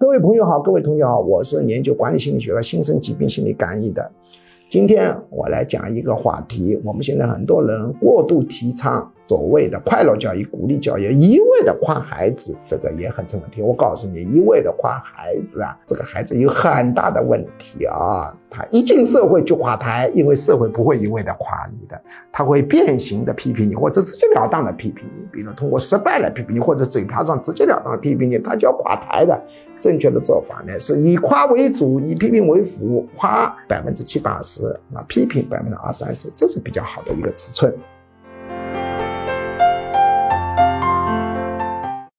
各位朋友好，各位同学好，我是研究管理心理学和新生疾病心理干预的。今天我来讲一个话题，我们现在很多人过度提倡。所谓的快乐教育、鼓励教育，一味的夸孩子，这个也很成问题。我告诉你，一味的夸孩子啊，这个孩子有很大的问题啊。他一进社会就垮台，因为社会不会一味的夸你的，他会变形的批评你，或者直截了当的批评你。比如通过失败来批评你，或者嘴巴上直截了当批评你，他就要垮台的。正确的做法呢，是以夸为主，以批评为辅，夸百分之七八十，啊，批评百分之二三十，这是比较好的一个尺寸。